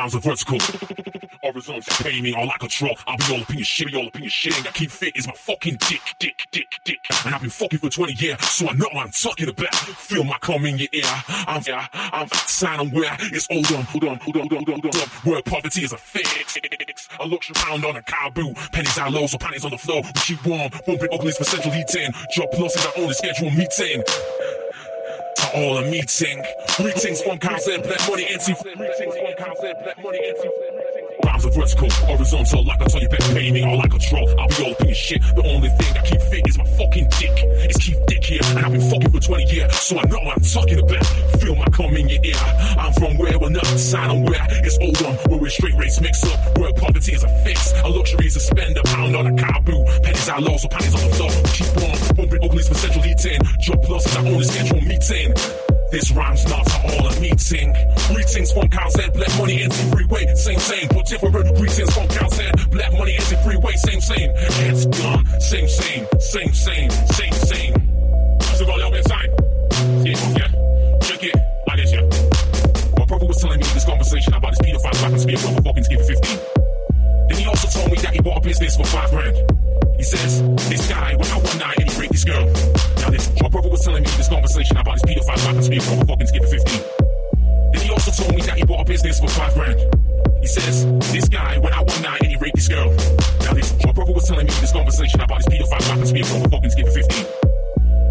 Rhymes are vertical. Horizontal, pay me all I control. I'll be all up in your shit, be all up in your shit. Got keep fit is my fucking dick, dick, dick, dick. And I've been fucking for 20 years, so I know what I'm talking about. Feel my cum in your ear. I'm, yeah, I'm outside and where it's hold on, hold on, hold on, hold on, hold on. Where poverty is a fix. A luxury pound on a cow boot. Pennies out low, so panties on the floor. Keep warm, won't bring uglies for central heating. Job plus I our only schedule meeting all a meeting. Greetings from Council Black Money NC. Greetings from Council Black Money NC. Rhymes are vertical, horizontal, like I told you, better pay me all like control. I'll be all your shit. The only thing I keep fit is my fucking dick. It's keep dick here, and I've been fucking for 20 years, so I know what I'm talking about. Feel my cum in your ear. I'm from where we're not sign on where it's all one, where we're straight race mix up, where poverty is a fix. A luxury is a spend a pound on a boo. Pennies out low, so panties on the floor. Keep on, bumping uglies for central heating. Job plus is our only schedule meeting. This rhyme's not for all a meeting. Greetings from Cowshead, Black Money into freeway, same same, but different. Greetings from Cowshead, Black Money into freeway, same same. Heads gone, same same, same same, same same. So got a little bit of time. Yeah, yeah. Check it like this, yeah. My brother was telling me this conversation about this pedophile happens to be a brother fucking give 15. Then he also told me that he bought a business for five grand. He says, this guy went out one night and he raped this girl. Now this, my brother was telling me this conversation about this pedophile happens to be a brother fucking give 15. Then he also told me that he bought a business for five grand. He says, this guy went out one night and he raped this girl. Now this, my brother was telling me this conversation about this pedophile happens to be a brother fucking give 15.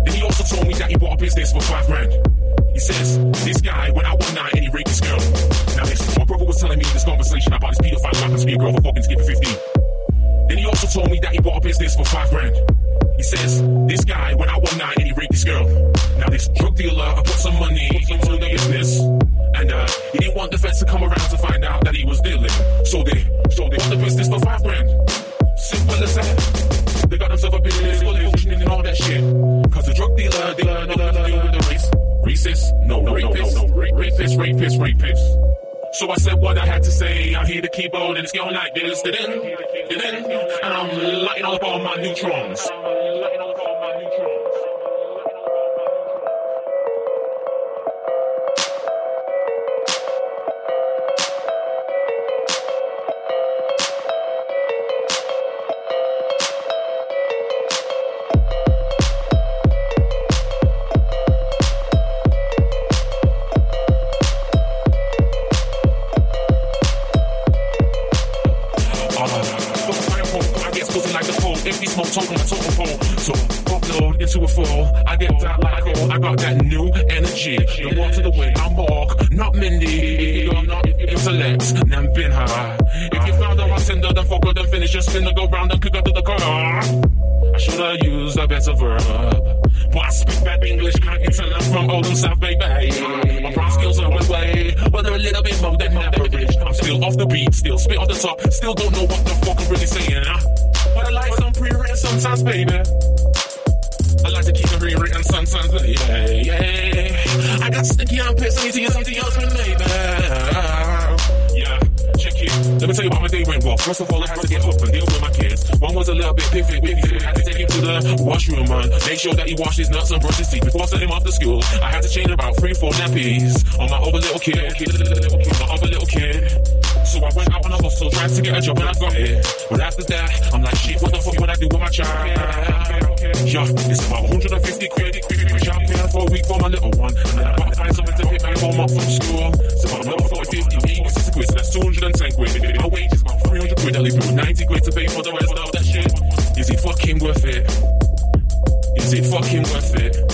Then he also told me that he bought a business for five grand. He says, this guy went out one night and he raped this girl. Now this, my brother was telling me this conversation about this pedophile happens to be a girl for fucking give 15. Then he also told me that he bought a business for five grand. He says, this guy went out one night and he raped this girl. Now this drug dealer I put some money into the business. And uh, he didn't want the feds to come around to find out that he was dealing. So they, so they bought the business for five grand. Simple as that. They got themselves a business fully functioning and all that shit. Cause the drug dealer, dealer, nothing to do with the race. Racist, no, no, rapist, no, no, rapist, rapist, rapist. So I said what I had to say. I hear the keyboard and it's going like this. Da-ding, and I'm lighting up all my neutrons. Empty smoke token my totem pole. So upload into a fall. I get that like all. I got that new energy. The one to the way. I'm Mark, not Mindy. If you're not intellect, then been high. If you found out my sender, then fuck her, then finish your spin, then go round and kick her to the car. I should have used a better verb. But I speak bad English, can't you tell I'm from Oldham South, baby? My brown skills are way, but they're a little bit more than average. I'm still off the beat, still spit off the top, still don't know what the fuck I'm really saying. But I like some pre-written sometimes, baby. I like to keep them rewritten sometimes, baby. Yeah, I got sticky armpits, I need to get something else. Yeah, Let me tell you about my day went well. First of all, I had to get up and deal with my kids. One was a little bit piffy with me. I had to take him to the washroom and make sure that he washed his nuts and brushed his teeth before I sent him off to school. I had to change about three, four nappies on my other little kid. My other little kid. So I went out on a hustle, tried to get a job and I got it. But after that, I'm like, shit, what the fuck would I do with my child? Yeah, it's about 150 quid. I'm paying for a week for my little one. And then I gotta find something to pick my home up from school. 210 quid. My wage is about 300 quid. I leave with 90 quid to pay for the rest of that shit. Is it fucking worth it? Is it fucking worth it?